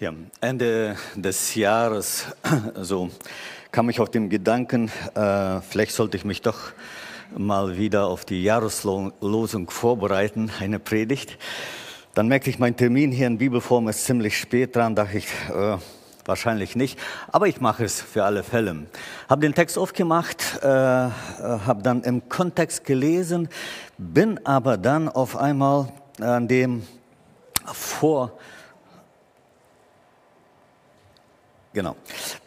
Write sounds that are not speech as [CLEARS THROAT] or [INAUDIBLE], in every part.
Ja, Ende des Jahres, [CLEARS THROAT] so kam ich auf den Gedanken, äh, vielleicht sollte ich mich doch mal wieder auf die Jahreslosung vorbereiten, eine Predigt. Dann merkte ich, mein Termin hier in Bibelform ist ziemlich spät dran, dachte ich, äh, wahrscheinlich nicht, aber ich mache es für alle Fälle. Habe den Text aufgemacht, äh, habe dann im Kontext gelesen, bin aber dann auf einmal an dem vor Genau.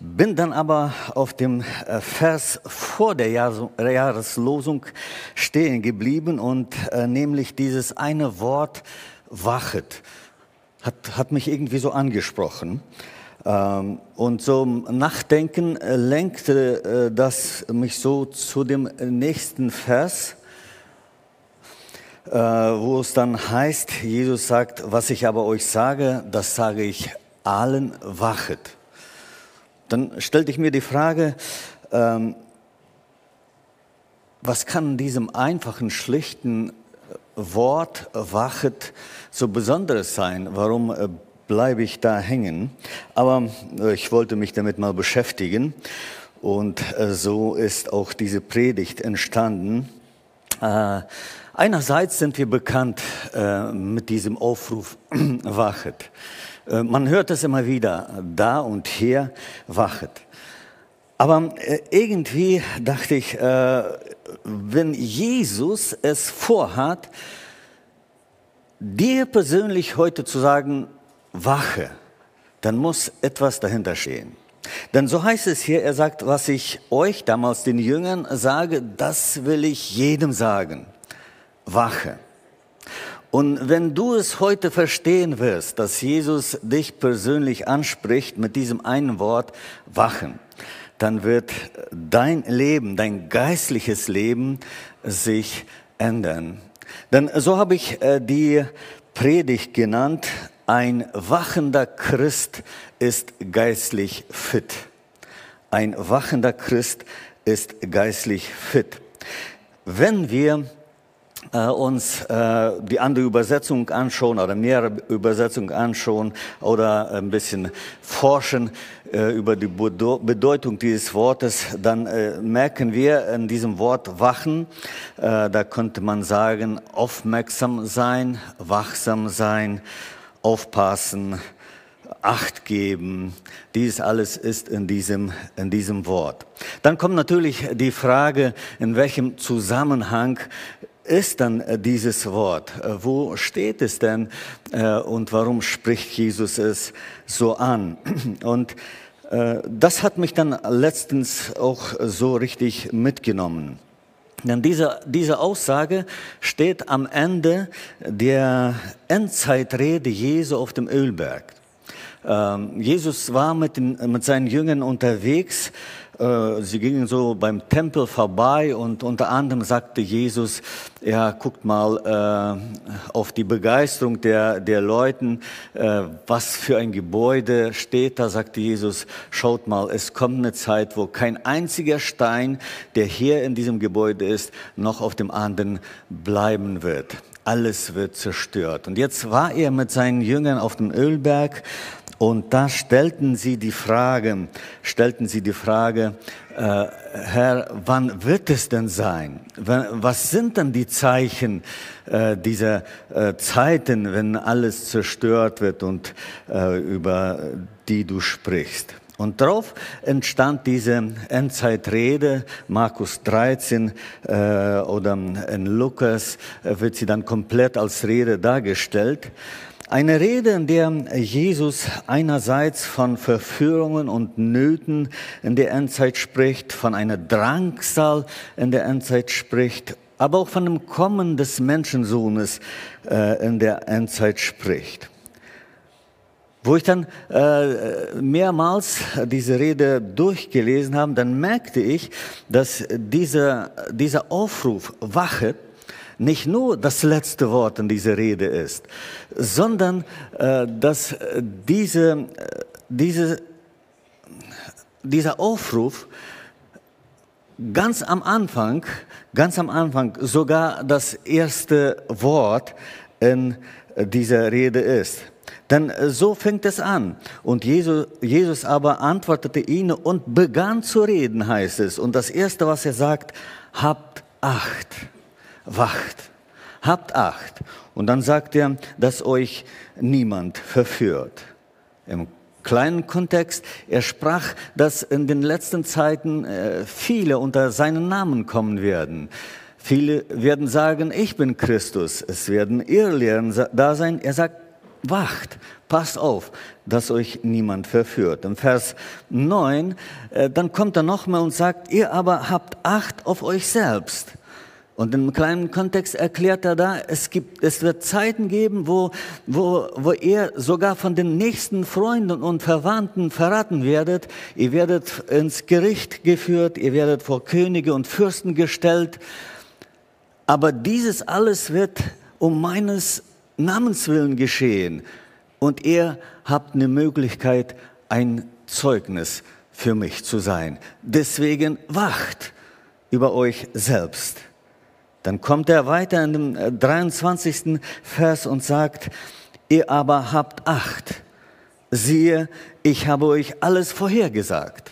Bin dann aber auf dem äh, Vers vor der Jahreslosung stehen geblieben und äh, nämlich dieses eine Wort wachet hat, hat mich irgendwie so angesprochen. Ähm, und so Nachdenken äh, lenkte äh, das mich so zu dem nächsten Vers, äh, wo es dann heißt, Jesus sagt, was ich aber euch sage, das sage ich allen, wachet. Dann stellte ich mir die Frage, ähm, was kann diesem einfachen, schlichten Wort wachet so Besonderes sein? Warum äh, bleibe ich da hängen? Aber äh, ich wollte mich damit mal beschäftigen und äh, so ist auch diese Predigt entstanden. Äh, einerseits sind wir bekannt äh, mit diesem Aufruf [CLEARS THROAT] wachet. Äh, man hört es immer wieder, da und hier wachet. Aber äh, irgendwie dachte ich, äh, wenn Jesus es vorhat, dir persönlich heute zu sagen, wache, dann muss etwas dahinter stehen. Denn so heißt es hier, er sagt, was ich euch damals den Jüngern sage, das will ich jedem sagen. Wache. Und wenn du es heute verstehen wirst, dass Jesus dich persönlich anspricht mit diesem einen Wort, wachen, dann wird dein Leben, dein geistliches Leben sich ändern. Denn so habe ich äh, die Predigt genannt, ein wachender Christ ist geistlich fit. Ein wachender Christ ist geistlich fit. Wenn wir äh, uns äh, die andere Übersetzung anschauen oder mehrere Übersetzungen anschauen oder ein bisschen forschen äh, über die Bedeutung dieses Wortes, dann äh, merken wir in diesem Wort wachen, äh, da könnte man sagen, aufmerksam sein, wachsam sein, aufpassen, Acht geben. Dies alles ist in diesem, in diesem Wort. Dann kommt natürlich die Frage, in welchem Zusammenhang ist dann äh, dieses Wort? Äh, wo steht es denn äh, und warum spricht Jesus es so an? [CLEARS THROAT] Und das hat mich dann letztens auch so richtig mitgenommen. Denn diese, diese Aussage steht am Ende der Endzeitrede Jesu auf dem Ölberg. Ähm, Jesus war mit, den, mit seinen Jüngern unterwegs sie gingen so beim Tempel vorbei und unter anderem sagte Jesus, ja, guckt mal äh, auf die Begeisterung der, der Leuten, äh, was für ein Gebäude steht da, sagte Jesus, schaut mal, es kommt eine Zeit, wo kein einziger Stein, der hier in diesem Gebäude ist, noch auf dem anderen bleiben wird. Alles wird zerstört. Und jetzt war er mit seinen Jüngern auf dem Ölberg und da stellten sie die Frage, stellten sie die Frage, äh, Herr, wann wird es denn sein? Was sind denn die Zeichen äh, dieser äh, Zeiten, wenn alles zerstört wird und äh, über die du sprichst? Und darauf entstand diese Endzeitrede, Markus 13 äh, oder in Lukas äh, wird sie dann komplett als Rede dargestellt. Eine Rede, in der Jesus einerseits von Verführungen und Nöten in der Endzeit spricht, von einer Drangsal in der Endzeit spricht, aber auch von dem Kommen des Menschensohnes äh, in der Endzeit spricht. Wo ich dann äh, mehrmals diese Rede durchgelesen habe, dann merkte ich, dass dieser, dieser Aufruf, wachet, nicht nur das letzte Wort in dieser Rede ist, sondern äh, dass diese, äh, diese, dieser Aufruf ganz am Anfang, ganz am Anfang sogar das erste Wort in dieser Rede ist. Denn äh, so fängt es an. Und Jesus, Jesus aber antwortete ihnen und begann zu reden, heißt es. Und das Erste, was er sagt, habt Acht, wacht, habt Acht. Und dann sagt er, dass euch niemand verführt. Im kleinen Kontext, er sprach, dass in den letzten Zeiten äh, viele unter seinen Namen kommen werden. Viele werden sagen, ich bin Christus. Es werden Irrlehren da sein. Er sagt, wacht, passt auf, dass euch niemand verführt. Im Vers 9, äh, dann kommt er nochmal und sagt, ihr aber habt Acht auf euch selbst. Und im kleinen Kontext erklärt er da, es, gibt, es wird Zeiten geben, wo, wo, wo ihr sogar von den nächsten Freunden und Verwandten verraten werdet. Ihr werdet ins Gericht geführt, ihr werdet vor Könige und Fürsten gestellt. Aber dieses alles wird um meines Namens willen geschehen. Und ihr habt eine Möglichkeit, ein Zeugnis für mich zu sein. Deswegen wacht über euch selbst. Dann kommt er weiter in dem 23. Äh, Vers und sagt, ihr aber habt Acht. Siehe, ich habe euch alles vorhergesagt.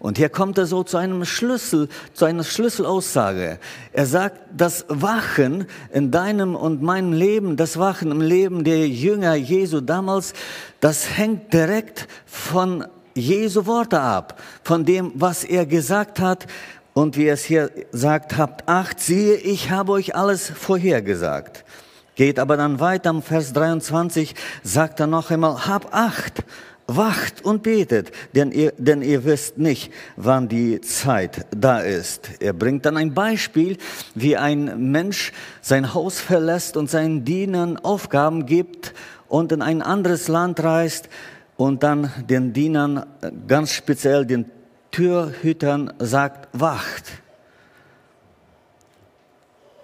Und hier kommt er so zu einem Schlüssel, zu einer Schlüsselaussage. Er sagt, das Wachen in deinem und meinem Leben, das Wachen im Leben der Jünger Jesu damals, das hängt direkt von Jesu Worte ab, von dem, was er gesagt hat und wie es hier sagt, habt Acht, siehe, ich habe euch alles vorhergesagt. Geht aber dann weiter, am Vers 23 sagt er noch einmal, hab Acht, wacht und betet, denn ihr, denn ihr wisst nicht, wann die Zeit da ist. Er bringt dann ein Beispiel, wie ein Mensch sein Haus verlässt und seinen Dienern Aufgaben gibt und in ein anderes Land reist und dann den Dienern ganz speziell den Türhütern sagt, wacht.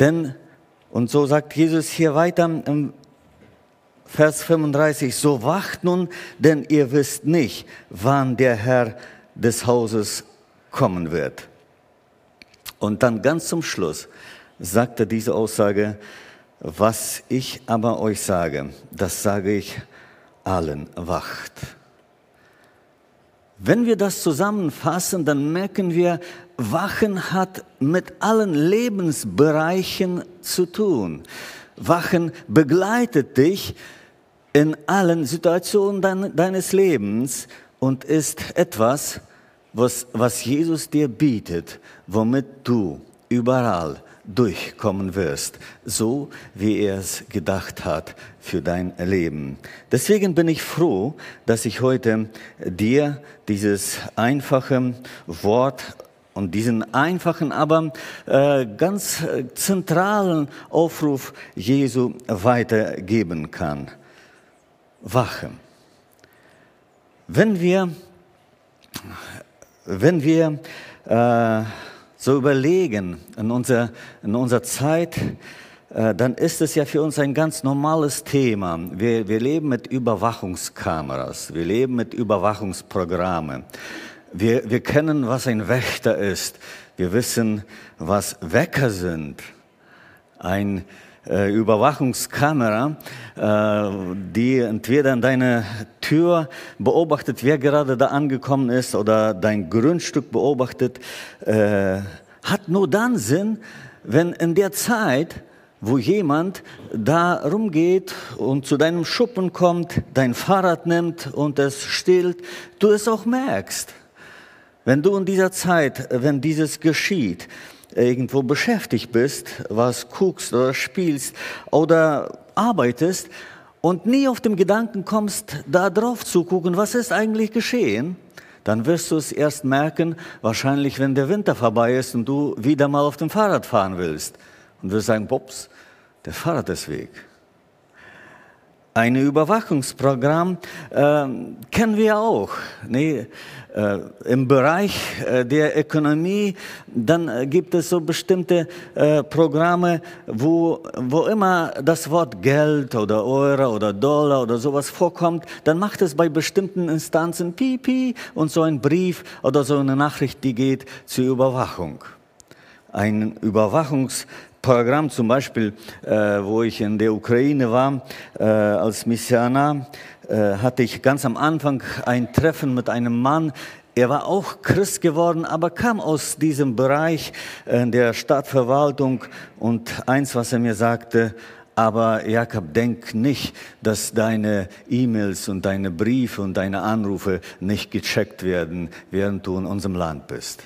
Denn, und so sagt Jesus hier weiter im Vers 35, so wacht nun, denn ihr wisst nicht, wann der Herr des Hauses kommen wird. Und dann ganz zum Schluss sagt er diese Aussage, was ich aber euch sage, das sage ich allen, wacht. Wenn wir das zusammenfassen, dann merken wir, Wachen hat mit allen Lebensbereichen zu tun. Wachen begleitet dich in allen Situationen deines Lebens und ist etwas, was, was Jesus dir bietet, womit du überall durchkommen wirst, so wie er es gedacht hat für dein Leben. Deswegen bin ich froh, dass ich heute dir dieses einfache Wort und diesen einfachen, aber äh, ganz zentralen Aufruf Jesu weitergeben kann. Wache. Wenn wir, wenn wir äh, so überlegen in unserer, in unserer Zeit, äh, dann ist es ja für uns ein ganz normales Thema. Wir, wir leben mit Überwachungskameras, wir leben mit Überwachungsprogrammen. Wir, wir kennen, was ein Wächter ist. Wir wissen, was Wecker sind. Ein äh, Überwachungskamera, äh, die entweder an deiner Tür beobachtet, wer gerade da angekommen ist, oder dein Grundstück beobachtet, äh, hat nur dann Sinn, wenn in der Zeit, wo jemand da rumgeht und zu deinem Schuppen kommt, dein Fahrrad nimmt und es stillt, du es auch merkst. Wenn du in dieser Zeit, wenn dieses geschieht, irgendwo beschäftigt bist, was guckst oder spielst oder arbeitest und nie auf den Gedanken kommst, da drauf zu gucken, was ist eigentlich geschehen, dann wirst du es erst merken, wahrscheinlich wenn der Winter vorbei ist und du wieder mal auf dem Fahrrad fahren willst. Und wirst sagen, Pops, der Fahrrad ist weg. Ein Überwachungsprogramm äh, kennen wir auch. Nee, äh, Im Bereich äh, der Ökonomie, dann äh, gibt es so bestimmte äh, Programme, wo, wo immer das Wort Geld oder Euro oder Dollar oder sowas vorkommt, dann macht es bei bestimmten Instanzen Pipi und so ein Brief oder so eine Nachricht, die geht zur Überwachung. Ein Überwachungsprogramm Programm, zum Beispiel, äh, wo ich in der Ukraine war äh, als Missionar, äh, hatte ich ganz am Anfang ein Treffen mit einem Mann, er war auch Christ geworden, aber kam aus diesem Bereich äh, der Stadtverwaltung. Und eins, was er mir sagte, aber Jakob, denk nicht, dass deine E-Mails und deine Briefe und deine Anrufe nicht gecheckt werden, während du in unserem Land bist.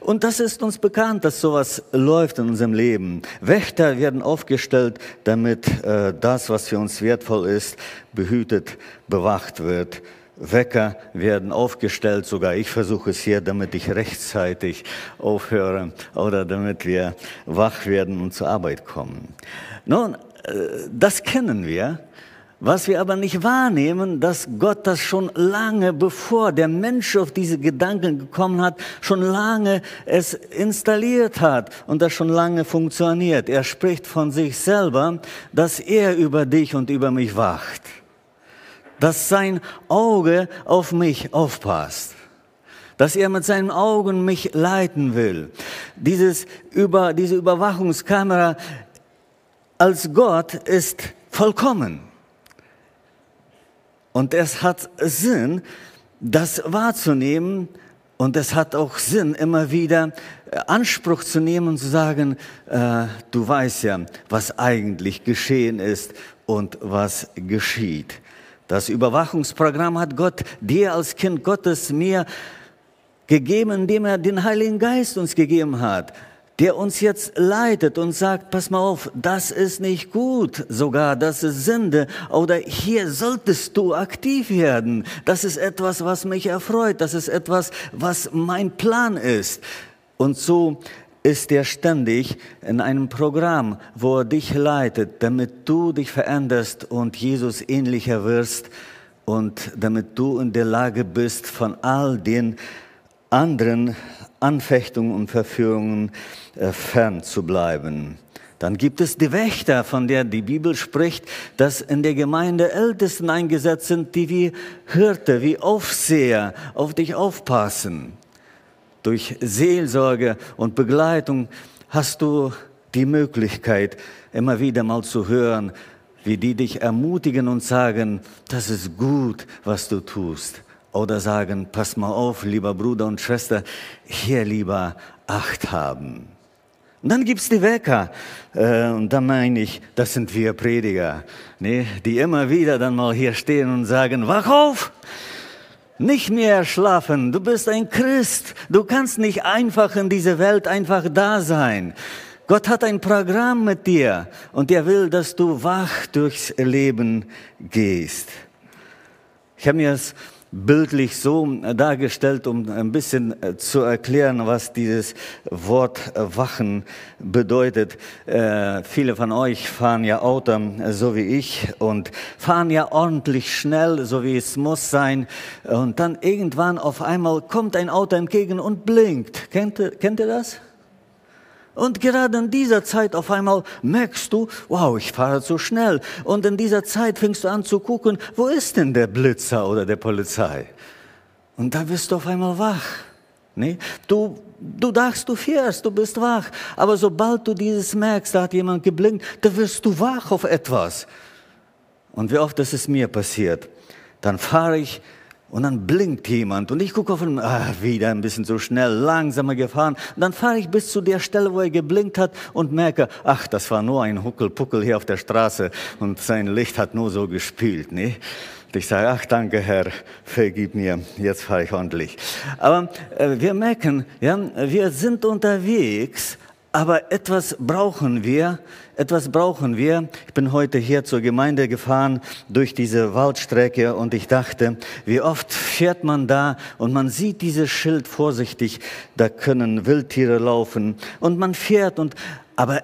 Und das ist uns bekannt, dass sowas läuft in unserem Leben. Wächter werden aufgestellt, damit äh, das, was für uns wertvoll ist, behütet, bewacht wird Wecker werden aufgestellt, sogar ich versuche es hier, damit ich rechtzeitig aufhöre oder damit wir wach werden und zur Arbeit kommen. Nun, äh, das kennen wir. Was wir aber nicht wahrnehmen, dass Gott das schon lange, bevor der Mensch auf diese Gedanken gekommen hat, schon lange es installiert hat und das schon lange funktioniert. Er spricht von sich selber, dass er über dich und über mich wacht dass sein Auge auf mich aufpasst, dass er mit seinen Augen mich leiten will. Dieses über, diese Überwachungskamera als Gott ist vollkommen. Und es hat Sinn, das wahrzunehmen, und es hat auch Sinn, immer wieder Anspruch zu nehmen und zu sagen, äh, du weißt ja, was eigentlich geschehen ist und was geschieht. Das Überwachungsprogramm hat Gott dir als Kind Gottes mir gegeben, indem er den Heiligen Geist uns gegeben hat, der uns jetzt leitet und sagt, pass mal auf, das ist nicht gut, sogar das ist Sünde oder hier solltest du aktiv werden. Das ist etwas, was mich erfreut, das ist etwas, was mein Plan ist. Und so ist er ständig in einem Programm, wo er dich leitet, damit du dich veränderst und Jesus ähnlicher wirst und damit du in der Lage bist, von all den anderen Anfechtungen und Verführungen äh, fern zu bleiben. Dann gibt es die Wächter, von der die Bibel spricht, dass in der Gemeinde Ältesten eingesetzt sind, die wie Hirte, wie Aufseher auf dich aufpassen durch Seelsorge und Begleitung hast du die Möglichkeit, immer wieder mal zu hören, wie die dich ermutigen und sagen, das ist gut, was du tust. Oder sagen, pass mal auf, lieber Bruder und Schwester, hier lieber Acht haben. Und dann gibt's die Wecker. Äh, und da meine ich, das sind wir Prediger, ne, die immer wieder dann mal hier stehen und sagen, wach auf! nicht mehr schlafen. Du bist ein Christ. Du kannst nicht einfach in dieser Welt einfach da sein. Gott hat ein Programm mit dir und er will, dass du wach durchs Leben gehst. Ich habe mir das bildlich so dargestellt, um ein bisschen äh, zu erklären, was dieses Wort äh, Wachen bedeutet. Äh, viele von euch fahren ja Auto, äh, so wie ich, und fahren ja ordentlich schnell, so wie es muss sein. Und dann irgendwann auf einmal kommt ein Auto entgegen und blinkt. Kennt, kennt ihr das? Und gerade in dieser Zeit auf einmal merkst du, wow, ich fahre zu schnell. Und in dieser Zeit fängst du an zu gucken, wo ist denn der Blitzer oder der Polizei? Und da wirst du auf einmal wach. Nee? Du, du dachtest, du fährst, du bist wach. Aber sobald du dieses merkst, da hat jemand geblinkt, da wirst du wach auf etwas. Und wie oft ist es mir passiert? Dann fahre ich und dann blinkt jemand und ich gucke auf ihn, ah, wieder ein bisschen zu schnell, langsamer gefahren. Und dann fahre ich bis zu der Stelle, wo er geblinkt hat und merke, ach, das war nur ein Huckelpuckel hier auf der Straße und sein Licht hat nur so gespielt. Ne? Und ich sage, ach danke Herr, vergib mir, jetzt fahre ich ordentlich. Aber äh, wir merken, ja, wir sind unterwegs, aber etwas brauchen wir, etwas brauchen wir. Ich bin heute hier zur Gemeinde gefahren durch diese Waldstrecke und ich dachte, wie oft fährt man da und man sieht dieses Schild vorsichtig, da können Wildtiere laufen und man fährt und, aber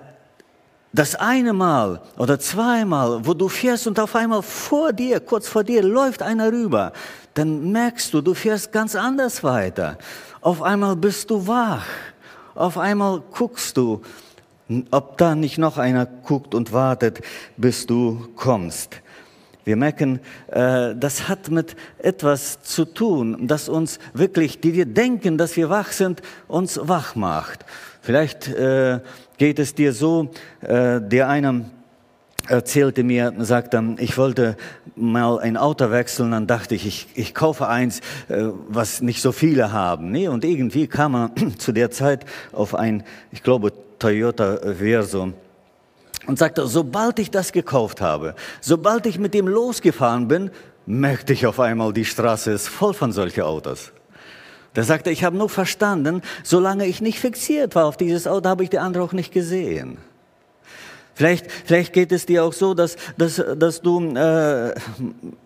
das eine Mal oder zweimal, wo du fährst und auf einmal vor dir, kurz vor dir läuft einer rüber, dann merkst du, du fährst ganz anders weiter. Auf einmal bist du wach. Auf einmal guckst du, ob da nicht noch einer guckt und wartet, bis du kommst. wir merken, äh, das hat mit etwas zu tun, das uns wirklich, die wir denken, dass wir wach sind, uns wach macht. Vielleicht äh, geht es dir so, äh, der einem erzählte mir, sagte, ich wollte mal ein Auto wechseln, dann dachte ich, ich, ich kaufe eins, was nicht so viele haben. Nee, und irgendwie kam er [CLEARS THROAT] zu der Zeit auf ein, ich glaube, Toyota Verso und sagte, sobald ich das gekauft habe, sobald ich mit dem losgefahren bin, merkte ich auf einmal, die Straße ist voll von solchen Autos. Da sagte, ich habe nur verstanden, solange ich nicht fixiert war auf dieses Auto, habe ich die andere auch nicht gesehen. Vielleicht, vielleicht geht es dir auch so, dass, dass, dass du äh,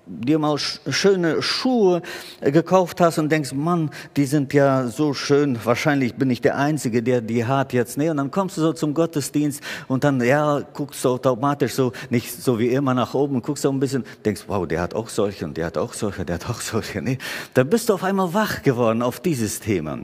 dir mal schöne Schuhe gekauft hast und denkst, Mann, die sind ja so schön, wahrscheinlich bin ich der Einzige, der die hat jetzt. Nee, und dann kommst du so zum Gottesdienst und dann, ja, guckst du automatisch so, nicht so wie immer nach oben, guckst du ein bisschen, denkst, wow, der hat auch solche und der hat auch solche, der hat auch solche. Nee, da bist du auf einmal wach geworden auf dieses Thema.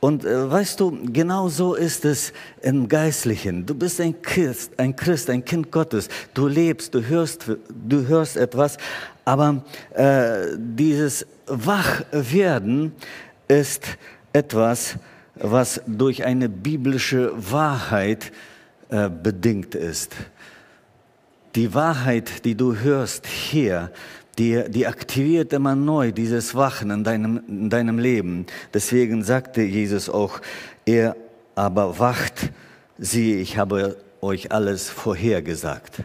Und äh, weißt du, genau so ist es im Geistlichen. Du bist ein Christ, ein Christ, ein Kind Gottes. Du lebst, du hörst, du hörst etwas, aber äh, dieses Wachwerden ist etwas, was durch eine biblische Wahrheit äh, bedingt ist. Die Wahrheit, die du hörst hier, die, die aktiviert immer neu dieses Wachen in deinem, in deinem Leben. Deswegen sagte Jesus auch, er aber wacht, siehe, ich habe euch alles vorhergesagt.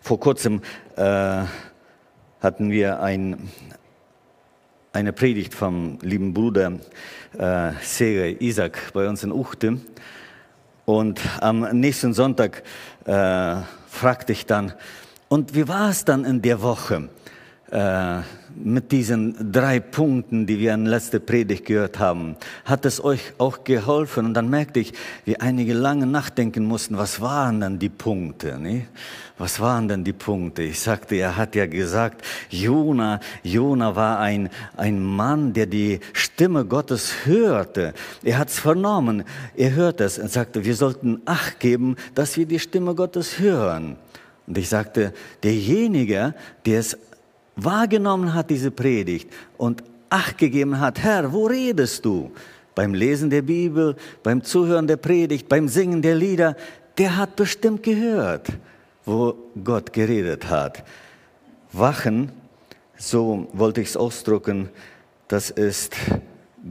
Vor kurzem äh, hatten wir ein, eine Predigt vom lieben Bruder äh, Sere Isaac bei uns in Uchte. Und am nächsten Sonntag äh, fragte ich dann, und wie war es dann in der Woche äh, mit diesen drei Punkten, die wir in letzter Predigt gehört haben? Hat es euch auch geholfen? Und dann merkte ich, wie einige lange nachdenken mussten, was waren denn die Punkte? Ne? Was waren denn die Punkte? Ich sagte, er hat ja gesagt, Jona, Jona war ein, ein Mann, der die Stimme Gottes hörte. Er hat es vernommen, er hört es und sagte, wir sollten Acht geben, dass wir die Stimme Gottes hören. Und ich sagte, derjenige, der es wahrgenommen hat, diese Predigt, und Acht gegeben hat, Herr, wo redest du? Beim Lesen der Bibel, beim Zuhören der Predigt, beim Singen der Lieder, der hat bestimmt gehört, wo Gott geredet hat. Wachen, so wollte ich es ausdrücken, das ist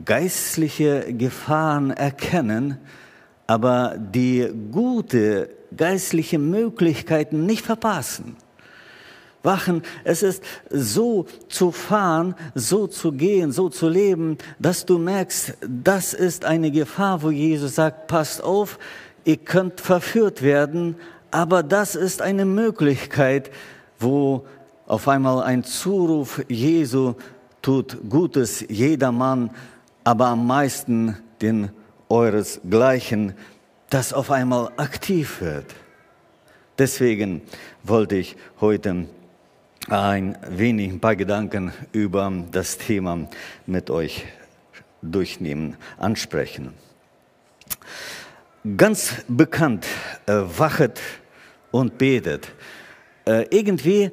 geistliche Gefahren erkennen, aber die gute geistliche Möglichkeiten nicht verpassen. Wachen, es ist so zu fahren, so zu gehen, so zu leben, dass du merkst, das ist eine Gefahr, wo Jesus sagt, passt auf, ihr könnt verführt werden, aber das ist eine Möglichkeit, wo auf einmal ein Zuruf Jesu tut Gutes jedermann, aber am meisten den euresgleichen das auf einmal aktiv wird. Deswegen wollte ich heute ein wenig ein paar Gedanken über das Thema mit euch durchnehmen, ansprechen. Ganz bekannt, äh, wachet und betet. Äh, irgendwie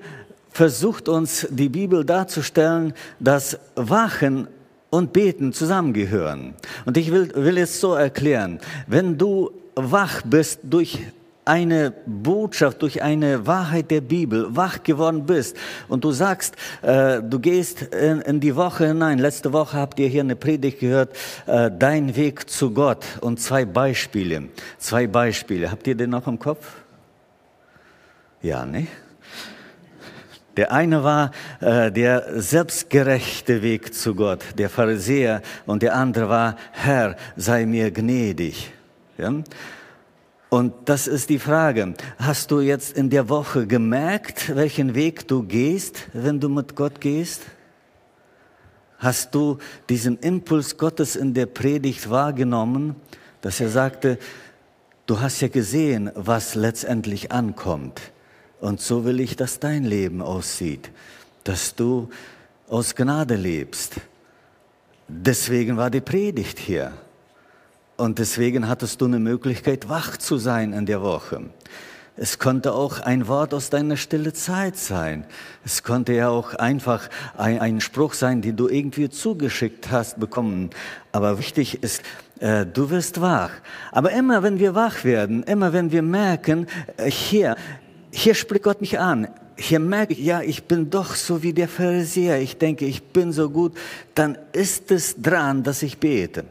versucht uns die Bibel darzustellen, dass Wachen und Beten zusammengehören. Und ich will, will es so erklären, wenn du wach bist durch eine Botschaft, durch eine Wahrheit der Bibel wach geworden bist und du sagst, äh, du gehst in, in, die Woche hinein. Letzte Woche habt ihr hier eine Predigt gehört, äh, dein Weg zu Gott und zwei Beispiele. Zwei Beispiele. Habt ihr den noch im Kopf? Ja, ne? Der eine war äh, der selbstgerechte Weg zu Gott, der Pharisäer, und der andere war, Herr, sei mir gnädig. Ja? Und das ist die Frage. Hast du jetzt in der Woche gemerkt, welchen Weg du gehst, wenn du mit Gott gehst? Hast du diesen Impuls Gottes in der Predigt wahrgenommen, dass er sagte, du hast ja gesehen, was letztendlich ankommt. Und so will ich, dass dein Leben aussieht, dass du aus Gnade lebst. Deswegen war die Predigt hier. Und deswegen hattest du eine Möglichkeit, wach zu sein in der Woche. Es konnte auch ein Wort aus deiner stille Zeit sein. Es konnte ja auch einfach ein, ein Spruch sein, den du irgendwie zugeschickt hast bekommen. Aber wichtig ist, äh, du wirst wach. Aber immer wenn wir wach werden, immer wenn wir merken, äh, hier, hier spricht Gott mich an. Hier merke ich, ja, ich bin doch so wie der Pharisäer. Ich denke, ich bin so gut. Dann ist es dran, dass ich bete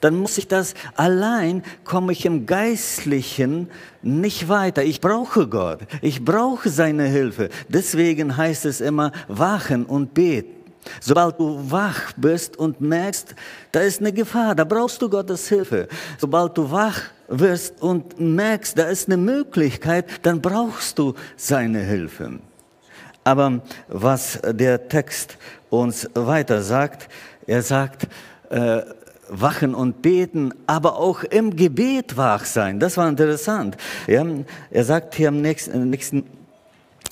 dann muss ich das allein, komme ich im Geistlichen nicht weiter. Ich brauche Gott, ich brauche seine Hilfe. Deswegen heißt es immer, wachen und beten. Sobald du wach bist und merkst, da ist eine Gefahr, da brauchst du Gottes Hilfe. Sobald du wach wirst und merkst, da ist eine Möglichkeit, dann brauchst du seine Hilfe. Aber was der Text uns weiter sagt, er sagt, äh, wachen und beten, aber auch im Gebet wach sein. Das war interessant. Ja, er sagt hier im nächsten, nächsten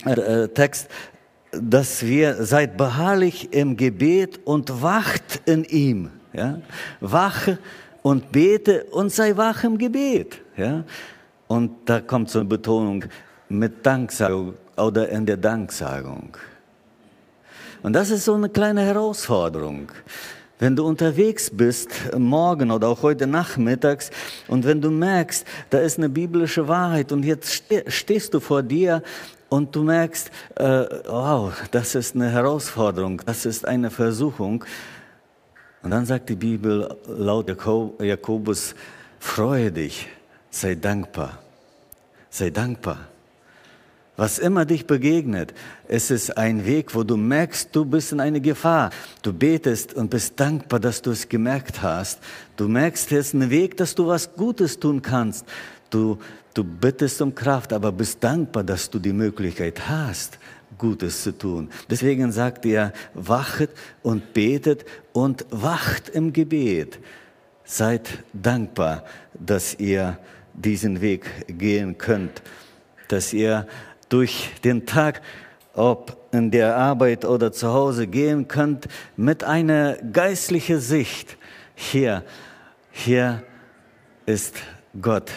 äh, Text, dass wir seid beharrlich im Gebet und wacht in ihm. Ja? Wache und bete und sei wach im Gebet. Ja? Und da kommt so eine Betonung mit Danksagung oder in der Danksagung. Und das ist so eine kleine Herausforderung. Wenn du unterwegs bist, morgen oder auch heute nachmittags, und wenn du merkst, da ist eine biblische Wahrheit und jetzt stehst du vor dir und du merkst, äh, wow, das ist eine Herausforderung, das ist eine Versuchung. Und dann sagt die Bibel laut Jakobus, freue dich, sei dankbar, sei dankbar. Was immer dich begegnet, es ist ein Weg, wo du merkst, du bist in eine Gefahr. Du betest und bist dankbar, dass du es gemerkt hast. Du merkst, es ist ein Weg, dass du was Gutes tun kannst. Du, du bittest um Kraft, aber bist dankbar, dass du die Möglichkeit hast, Gutes zu tun. Deswegen sagt er, wachet und betet und wacht im Gebet. Seid dankbar, dass ihr diesen Weg gehen könnt, dass ihr durch den Tag, ob in der Arbeit oder zu Hause gehen könnt, mit einer geistlichen Sicht. Hier, hier ist Gott,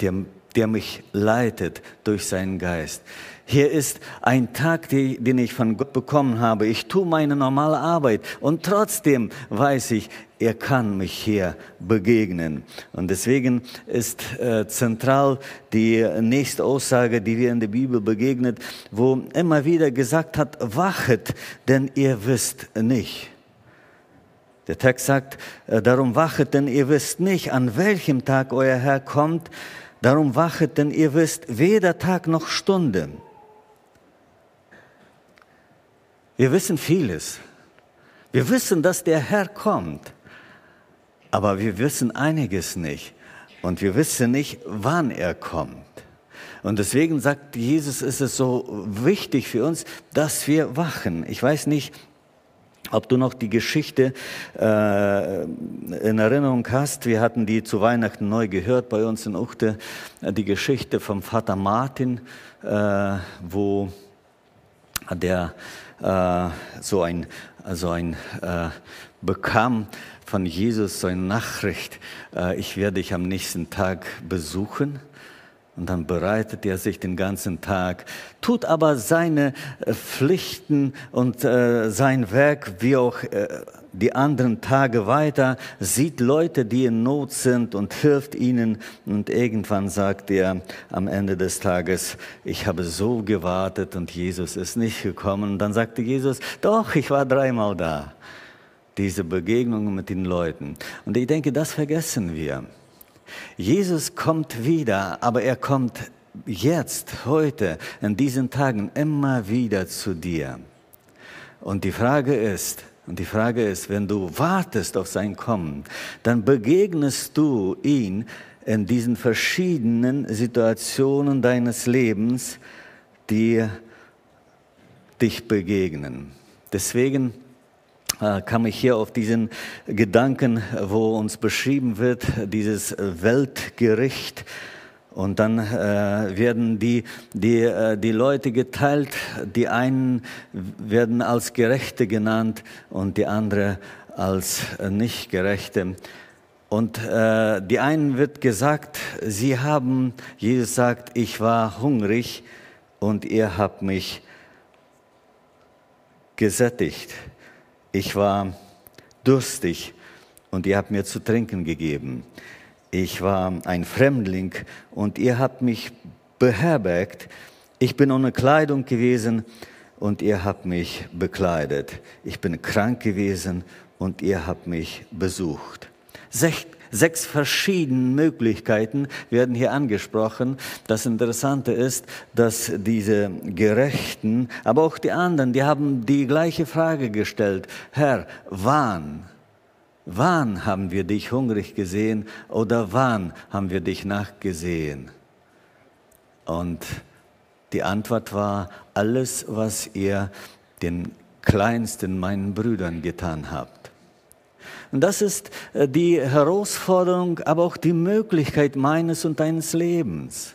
der, der mich leitet durch seinen Geist. Hier ist ein Tag, den ich von Gott bekommen habe. Ich tue meine normale Arbeit und trotzdem weiß ich, er kann mich hier begegnen. Und deswegen ist äh, zentral die nächste Aussage, die wir in der Bibel begegnet, wo immer wieder gesagt hat, wachet, denn ihr wisst nicht. Der Text sagt, äh, darum wachet, denn ihr wisst nicht, an welchem Tag euer Herr kommt. Darum wachet, denn ihr wisst weder Tag noch Stunde. Wir wissen vieles. Wir wissen, dass der Herr kommt. Aber wir wissen einiges nicht. Und wir wissen nicht, wann er kommt. Und deswegen sagt Jesus, ist es so wichtig für uns, dass wir wachen. Ich weiß nicht, ob du noch die Geschichte äh, in Erinnerung hast. Wir hatten die zu Weihnachten neu gehört bei uns in Uchte. Die Geschichte vom Vater Martin, äh, wo der äh, so ein, so ein äh, bekam von Jesus so eine Nachricht, äh, ich werde dich am nächsten Tag besuchen. Und dann bereitet er sich den ganzen Tag, tut aber seine äh, Pflichten und äh, sein Werk wie auch die anderen Tage weiter, sieht Leute, die in Not sind und hilft ihnen. Und irgendwann sagt er am Ende des Tages, ich habe so gewartet und Jesus ist nicht gekommen. Und dann sagte Jesus, doch, ich war dreimal da. Diese Begegnungen mit den Leuten. Und ich denke, das vergessen wir. Jesus kommt wieder, aber er kommt jetzt, heute, in diesen Tagen immer wieder zu dir. Und die Frage ist, und die Frage ist, wenn du wartest auf sein Kommen, dann begegnest du ihn in diesen verschiedenen Situationen deines Lebens, die dich begegnen. Deswegen kam ich hier auf diesen Gedanken, wo uns beschrieben wird, dieses Weltgericht. Und dann äh, werden die, die, äh, die Leute geteilt. Die einen werden als Gerechte genannt und die anderen als Nichtgerechte. Und äh, die einen wird gesagt, sie haben, Jesus sagt, ich war hungrig und ihr habt mich gesättigt. Ich war durstig und ihr habt mir zu trinken gegeben. Ich war ein Fremdling und ihr habt mich beherbergt. Ich bin ohne Kleidung gewesen und ihr habt mich bekleidet. Ich bin krank gewesen und ihr habt mich besucht. Sech, sechs verschiedene Möglichkeiten werden hier angesprochen. Das Interessante ist, dass diese Gerechten, aber auch die anderen, die haben die gleiche Frage gestellt. Herr, wann? Wann haben wir dich hungrig gesehen oder wann haben wir dich nachgesehen? Und die Antwort war, alles, was ihr den kleinsten meinen Brüdern getan habt. Und das ist äh, die Herausforderung, aber auch die Möglichkeit meines und deines Lebens.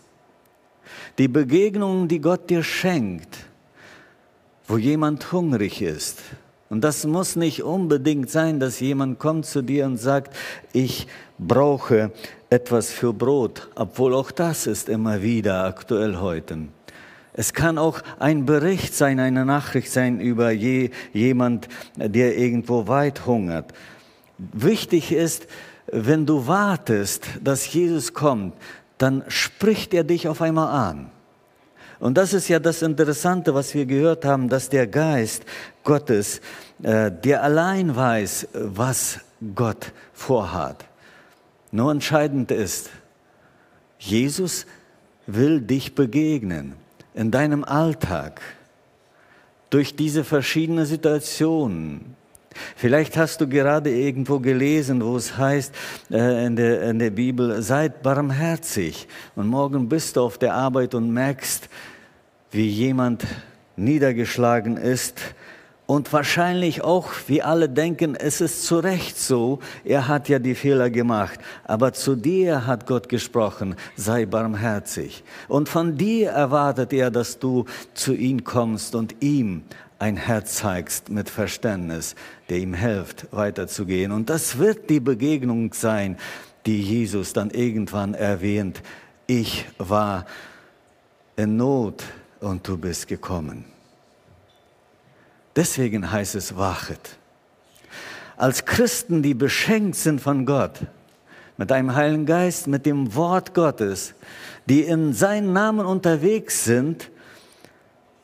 Die Begegnung, die Gott dir schenkt, wo jemand hungrig ist. Und das muss nicht unbedingt sein, dass jemand kommt zu dir und sagt, ich brauche etwas für Brot, obwohl auch das ist immer wieder aktuell heute. Es kann auch ein Bericht sein, eine Nachricht sein über je, jemand, der irgendwo weit hungert. Wichtig ist, wenn du wartest, dass Jesus kommt, dann spricht er dich auf einmal an. Und das ist ja das Interessante, was wir gehört haben, dass der Geist Gottes, äh, der allein weiß, was Gott vorhat. Nur entscheidend ist, Jesus will dich begegnen in deinem Alltag durch diese verschiedenen Situationen. Vielleicht hast du gerade irgendwo gelesen, wo es heißt äh, in, der, in der Bibel, seid barmherzig. Und morgen bist du auf der Arbeit und merkst, wie jemand niedergeschlagen ist. Und wahrscheinlich auch, wie alle denken, es ist zu Recht so, er hat ja die Fehler gemacht. Aber zu dir hat Gott gesprochen, sei barmherzig. Und von dir erwartet er, dass du zu ihm kommst und ihm ein Herz zeigst mit Verständnis, der ihm hilft, weiterzugehen. Und das wird die Begegnung sein, die Jesus dann irgendwann erwähnt. Ich war in Not und du bist gekommen. Deswegen heißt es, wachet. Als Christen, die beschenkt sind von Gott, mit einem Heiligen Geist, mit dem Wort Gottes, die in seinen Namen unterwegs sind,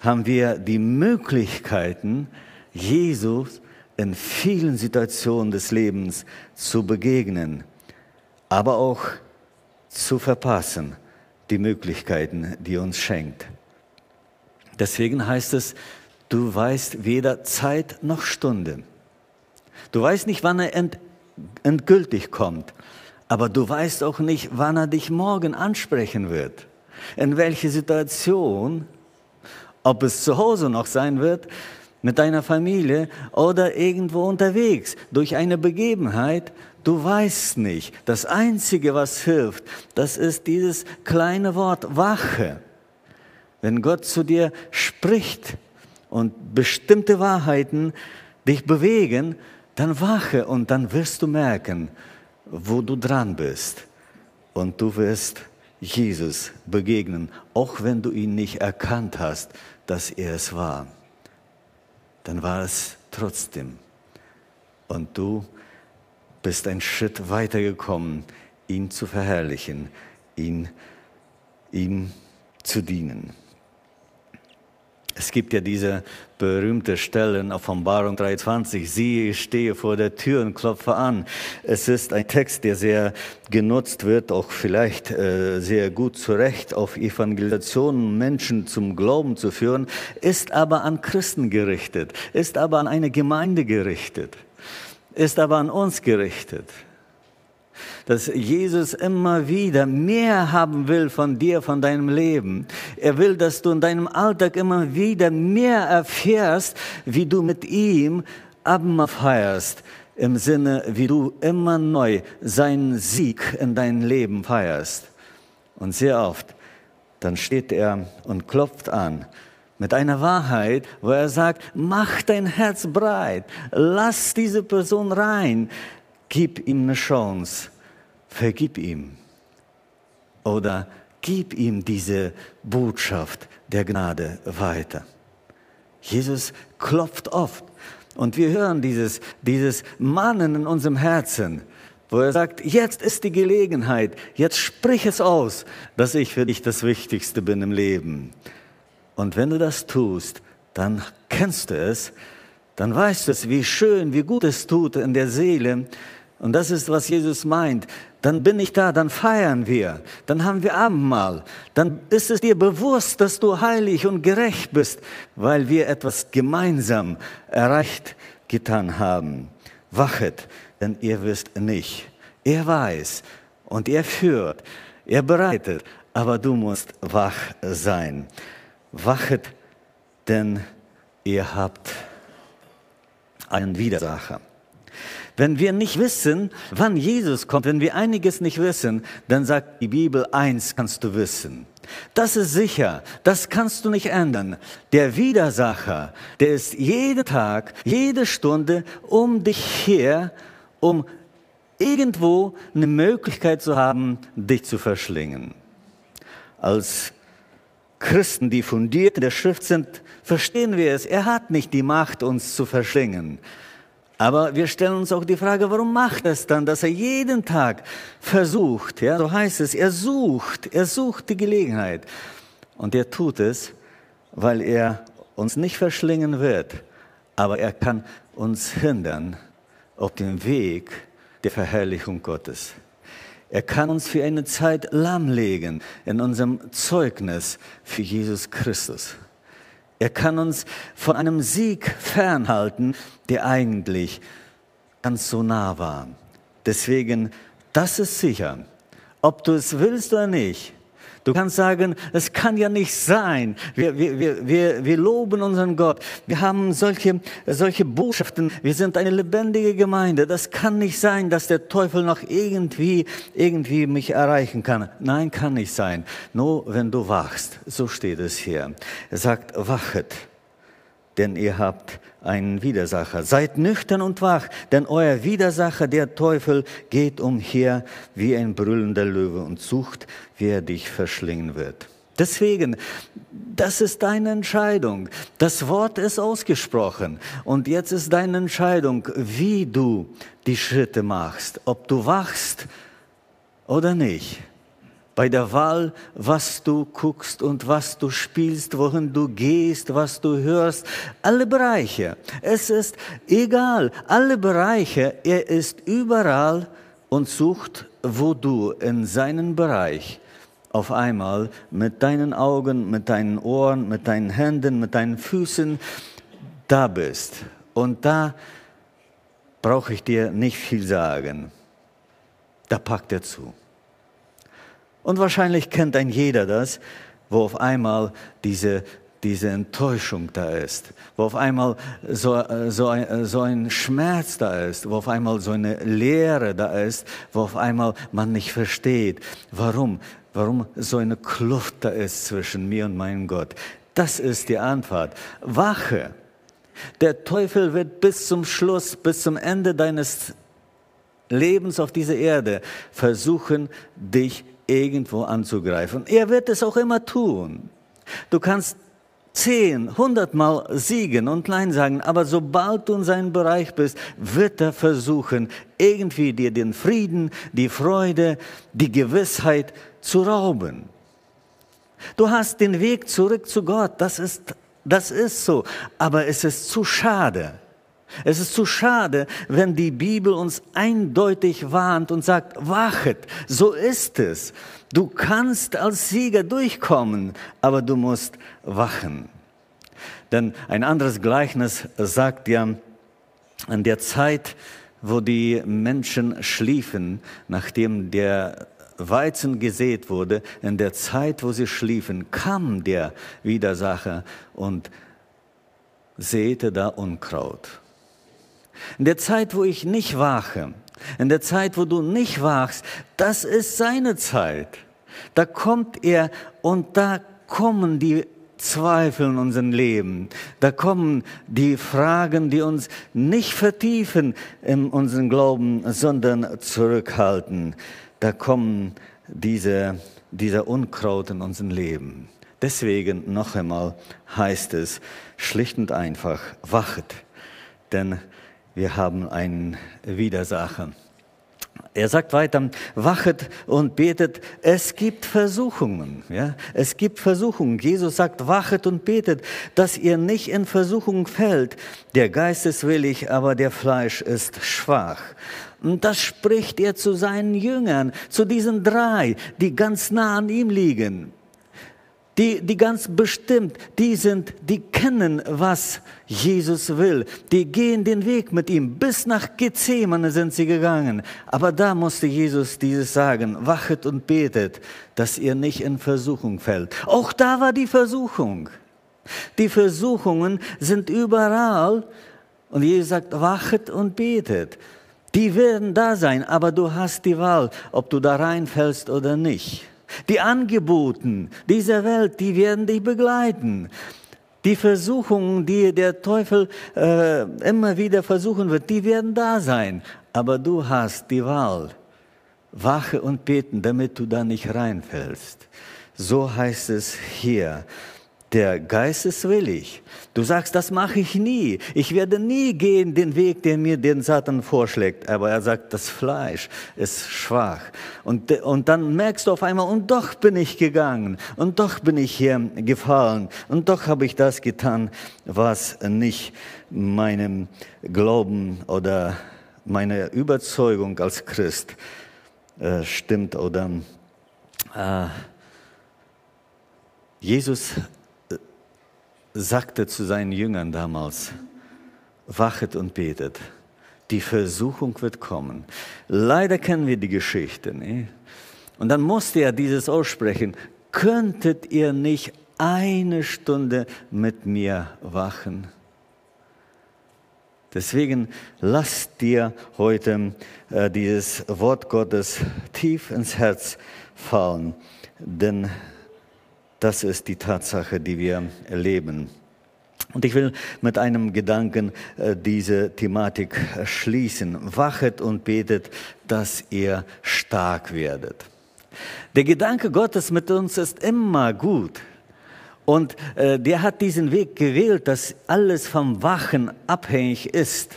haben wir die Möglichkeiten, Jesus in vielen Situationen des Lebens zu begegnen, aber auch zu verpassen, die Möglichkeiten, die uns schenkt. Deswegen heißt es, du weißt weder Zeit noch Stunde. Du weißt nicht, wann er end, endgültig kommt, aber du weißt auch nicht, wann er dich morgen ansprechen wird, in welche Situation ob es zu Hause noch sein wird, mit deiner Familie oder irgendwo unterwegs, durch eine Begebenheit, du weißt nicht. Das Einzige, was hilft, das ist dieses kleine Wort Wache. Wenn Gott zu dir spricht und bestimmte Wahrheiten dich bewegen, dann wache und dann wirst du merken, wo du dran bist. Und du wirst Jesus begegnen, auch wenn du ihn nicht erkannt hast, dass er es war, dann war es trotzdem. Und du bist einen Schritt weitergekommen, ihn zu verherrlichen, ihn, ihm zu dienen. Es gibt ja diese berühmte Stelle in Offenbarung 3.20, siehe, ich stehe vor der Tür und klopfe an. Es ist ein Text, der sehr genutzt wird, auch vielleicht äh, sehr gut zurecht auf Evangelisationen, Menschen zum Glauben zu führen, ist aber an Christen gerichtet, ist aber an eine Gemeinde gerichtet, ist aber an uns gerichtet dass Jesus immer wieder mehr haben will von dir, von deinem Leben. Er will, dass du in deinem Alltag immer wieder mehr erfährst, wie du mit ihm Abendmahl feierst, im Sinne, wie du immer neu seinen Sieg in dein Leben feierst. Und sehr oft, dann steht er und klopft an mit einer Wahrheit, wo er sagt, mach dein Herz breit, lass diese Person rein, gib ihm eine Chance vergib ihm oder gib ihm diese Botschaft der Gnade weiter. Jesus klopft oft und wir hören dieses, dieses Mahnen in unserem Herzen, wo er sagt, jetzt ist die Gelegenheit, jetzt sprich es aus, dass ich für dich das Wichtigste bin im Leben. Und wenn du das tust, dann kennst du es, dann weißt du es, wie schön, wie gut es tut in der Seele. Und das ist, was Jesus meint. Dann bin ich da, dann feiern wir, dann haben wir Abendmahl, dann ist es dir bewusst, dass du heilig und gerecht bist, weil wir etwas gemeinsam erreicht getan haben. Wachet, denn ihr wisst nicht. Er weiß und er führt, er bereitet, aber du musst wach sein. Wachet, denn ihr habt einen Widersacher. Wenn wir nicht wissen, wann Jesus kommt, wenn wir einiges nicht wissen, dann sagt die Bibel, eins kannst du wissen. Das ist sicher, das kannst du nicht ändern. Der Widersacher, der ist jeden Tag, jede Stunde um dich her, um irgendwo eine Möglichkeit zu haben, dich zu verschlingen. Als Christen, die fundiert in der Schrift sind, verstehen wir es. Er hat nicht die Macht, uns zu verschlingen. Aber wir stellen uns auch die Frage, warum macht er es dann, dass er jeden Tag versucht, ja, so heißt es, er sucht, er sucht die Gelegenheit. Und er tut es, weil er uns nicht verschlingen wird, aber er kann uns hindern auf dem Weg der Verherrlichung Gottes. Er kann uns für eine Zeit lahmlegen in unserem Zeugnis für Jesus Christus. Er kann uns von einem Sieg fernhalten, der eigentlich ganz so nah war. Deswegen, das ist sicher. Ob du es willst oder nicht, Du kannst sagen, es kann ja nicht sein. Wir, wir, wir, wir loben unseren Gott. Wir haben solche, solche Botschaften. Wir sind eine lebendige Gemeinde. Das kann nicht sein, dass der Teufel noch irgendwie, irgendwie mich erreichen kann. Nein, kann nicht sein. Nur wenn du wachst. So steht es hier. Er sagt, wachet, denn ihr habt einen Widersacher. Seid nüchtern und wach, denn euer Widersacher, der Teufel, geht umher wie ein brüllender Löwe und sucht, wie er dich verschlingen wird. Deswegen, das ist deine Entscheidung. Das Wort ist ausgesprochen. Und jetzt ist deine Entscheidung, wie du die Schritte machst. Ob du wachst oder nicht bei der Wahl, was du guckst und was du spielst, wohin du gehst, was du hörst, alle Bereiche. Es ist egal, alle Bereiche, er ist überall und sucht, wo du in seinen Bereich auf einmal mit deinen Augen, mit deinen Ohren, mit deinen Händen, mit deinen Füßen da bist. Und da brauche ich dir nicht viel sagen. Da packt er zu. Und wahrscheinlich kennt ein jeder das, wo auf einmal diese, diese Enttäuschung da ist, wo auf einmal so, so, ein, so ein Schmerz da ist, wo auf einmal so eine Leere da ist, wo auf einmal man nicht versteht, warum, warum so eine Kluft da ist zwischen mir und meinem Gott. Das ist die Antwort. Wache. Der Teufel wird bis zum Schluss, bis zum Ende deines Lebens auf dieser Erde versuchen, dich irgendwo anzugreifen. Er wird es auch immer tun. Du kannst zehn, hundertmal siegen und Nein sagen, aber sobald du in seinem Bereich bist, wird er versuchen, irgendwie dir den Frieden, die Freude, die Gewissheit zu rauben. Du hast den Weg zurück zu Gott, das ist, das ist so, aber es ist zu schade es ist zu schade, wenn die Bibel uns eindeutig warnt und sagt, wachet, so ist es. Du kannst als Sieger durchkommen, aber du musst wachen. Denn ein anderes Gleichnis sagt ja, an der Zeit, wo die Menschen schliefen, nachdem der Weizen gesät wurde, in der Zeit, wo sie schliefen, kam der Widersacher und säte da Unkraut. In der Zeit, wo ich nicht wache, in der Zeit, wo du nicht wachst, das ist seine Zeit. Da kommt er und da kommen die Zweifel in unserem Leben. Da kommen die Fragen, die uns nicht vertiefen in unseren Glauben, sondern zurückhalten. da kommen diese, dieser Unkraut in unserem Leben. Deswegen noch einmal heißt es schlicht und einfach, wachet, denn wir haben einen Widersacher. Er sagt weiter, wachet und betet. Es gibt Versuchungen. Ja? Es gibt Versuchungen. Jesus sagt, wachet und betet, dass ihr nicht in Versuchung fällt. Der Geist ist willig, aber der Fleisch ist schwach. Und das spricht er zu seinen Jüngern, zu diesen drei, die ganz nah an ihm liegen die, die ganz bestimmt, die sind, die kennen, was Jesus will. Die gehen den Weg mit ihm. Bis nach Gethsemane sind sie gegangen. Aber da musste Jesus dieses sagen, wachet und betet, dass ihr nicht in Versuchung fällt. Auch da war die Versuchung. Die Versuchungen sind überall. Und Jesus sagt, wachet und betet. Die werden da sein, aber du hast die Wahl, ob du da reinfällst oder nicht. Die Angeboten dieser Welt, die werden dich begleiten. Die Versuchungen, die der Teufel äh, immer wieder versuchen wird, die werden da sein. Aber du hast die Wahl. Wache und beten, damit du da nicht reinfällst. So heißt es hier. Der Geist ist willig. Du sagst, das mache ich nie. Ich werde nie gehen den Weg, den mir den Satan vorschlägt. Aber er sagt, das Fleisch ist schwach. Und, und dann merkst du auf einmal, und doch bin ich gegangen. Und doch bin ich hier gefallen. Und doch habe ich das getan, was nicht meinem Glauben oder meiner Überzeugung als Christ äh, stimmt. Oder äh, Jesus sagte zu seinen Jüngern damals, wachet und betet. Die Versuchung wird kommen. Leider kennen wir die Geschichte. Ne? Und dann musste er dieses aussprechen. Könntet ihr nicht eine Stunde mit mir wachen? Deswegen lasst dir heute äh, dieses Wort Gottes tief ins Herz fallen, denn das ist die Tatsache, die wir erleben. Und ich will mit einem Gedanken äh, diese Thematik schließen. Wachet und betet, dass ihr stark werdet. Der Gedanke Gottes mit uns ist immer gut. Und äh, der hat diesen Weg gewählt, dass alles vom Wachen abhängig ist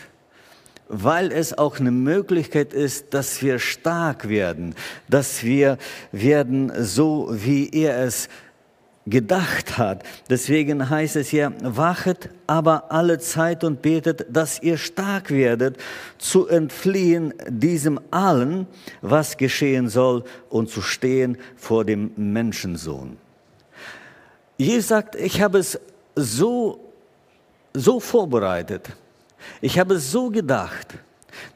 weil es auch eine Möglichkeit ist, dass wir stark werden, dass wir werden so, wie er es gedacht hat. Deswegen heißt es hier, wachet aber alle Zeit und betet, dass ihr stark werdet, zu entfliehen diesem allen, was geschehen soll, und zu stehen vor dem Menschensohn. Jesus sagt, ich habe es so, so vorbereitet. Ich habe es so gedacht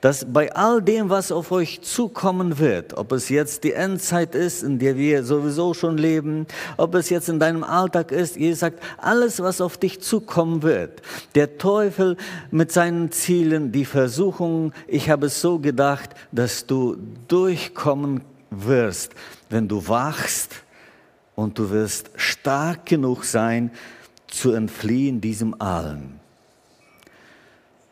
dass bei all dem, was auf euch zukommen wird, ob es jetzt die Endzeit ist, in der wir sowieso schon leben, ob es jetzt in deinem Alltag ist, ihr sagt, alles, was auf dich zukommen wird, der Teufel mit seinen Zielen, die Versuchungen, ich habe es so gedacht, dass du durchkommen wirst, wenn du wachst und du wirst stark genug sein, zu entfliehen diesem Allen.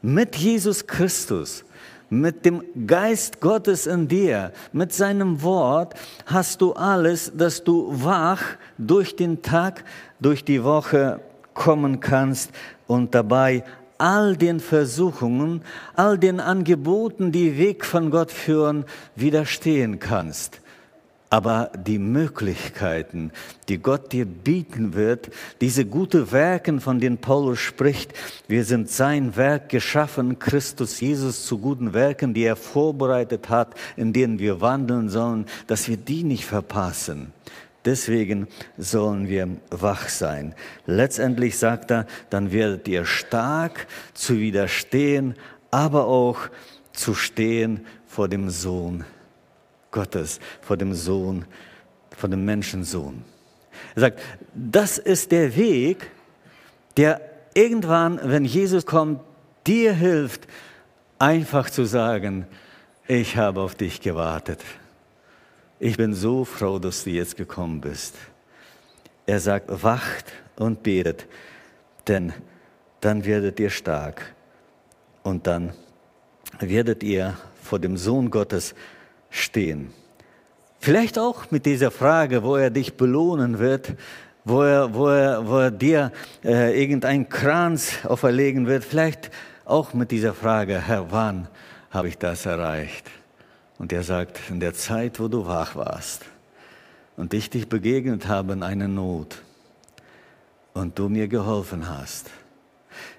Mit Jesus Christus mit dem Geist Gottes in dir, mit seinem Wort hast du alles, dass du wach durch den Tag, durch die Woche kommen kannst und dabei all den Versuchungen, all den Angeboten, die Weg von Gott führen, widerstehen kannst aber die Möglichkeiten, die Gott dir bieten wird, diese gute Werken, von denen Paulus spricht, wir sind sein Werk geschaffen, Christus Jesus zu guten Werken, die er vorbereitet hat, in denen wir wandeln sollen, dass wir die nicht verpassen. Deswegen sollen wir wach sein. Letztendlich sagt er, dann werdet ihr stark zu widerstehen, aber auch zu stehen vor dem Sohn Gottes, vor dem Sohn, vor dem Menschensohn. Er sagt, das ist der Weg, der irgendwann, wenn Jesus kommt, dir hilft, einfach zu sagen, ich habe auf dich gewartet. Ich bin so froh, dass du jetzt gekommen bist. Er sagt, wacht und betet, denn dann werdet ihr stark und dann werdet ihr vor dem Sohn Gottes stehen. Vielleicht auch mit dieser Frage, wo er dich belohnen wird, wo er, wo er, wo er dir äh, irgendeinen Kranz auferlegen wird. Vielleicht auch mit dieser Frage, Herr, wann habe ich das erreicht? Und er sagt, in der Zeit, wo du wach warst und ich dich begegnet habe in einer Not und du mir geholfen hast.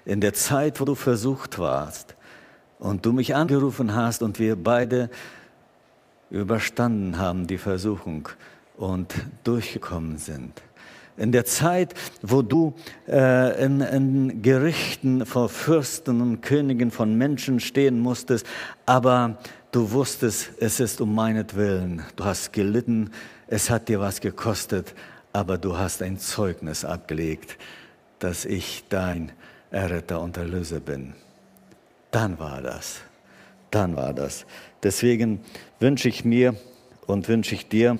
In der Zeit, wo du versucht warst und du mich angerufen hast und wir beide überstanden haben die Versuchung und durchgekommen sind. In der Zeit, wo du äh, in, in Gerichten vor Fürsten und Königen von Menschen stehen musstest, aber du wusstest, es ist um meinetwillen. Du hast gelitten, es hat dir was gekostet, aber du hast ein Zeugnis abgelegt, dass ich dein Erretter und Erlöser bin. Dann war das. Dann war das. Deswegen wünsche ich mir und wünsche ich dir,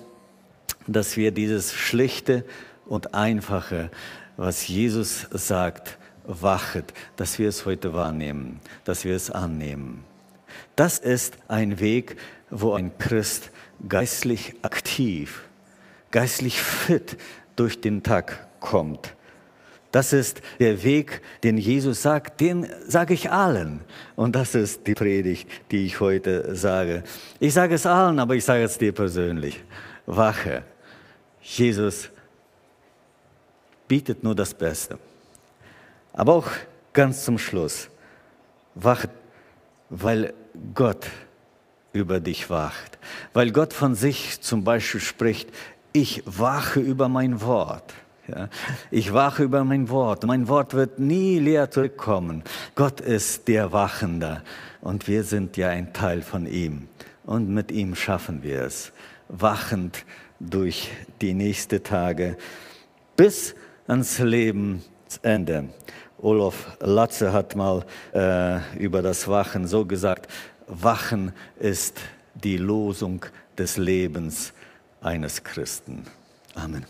dass wir dieses schlichte und einfache, was Jesus sagt, wachet, dass wir es heute wahrnehmen, dass wir es annehmen. Das ist ein Weg, wo ein Christ geistlich aktiv, geistlich fit durch den Tag kommt. Das ist der Weg, den Jesus sagt, den sage ich allen. Und das ist die Predigt, die ich heute sage. Ich sage es allen, aber ich sage es dir persönlich. Wache. Jesus bietet nur das Beste. Aber auch ganz zum Schluss. Wache, weil Gott über dich wacht. Weil Gott von sich zum Beispiel spricht, ich wache über mein Wort. Ja, ich wache über mein Wort. Mein Wort wird nie leer zurückkommen. Gott ist der Wachende und wir sind ja ein Teil von ihm. Und mit ihm schaffen wir es, wachend durch die nächsten Tage bis ans Lebensende. Olof Latze hat mal äh, über das Wachen so gesagt, Wachen ist die Losung des Lebens eines Christen. Amen.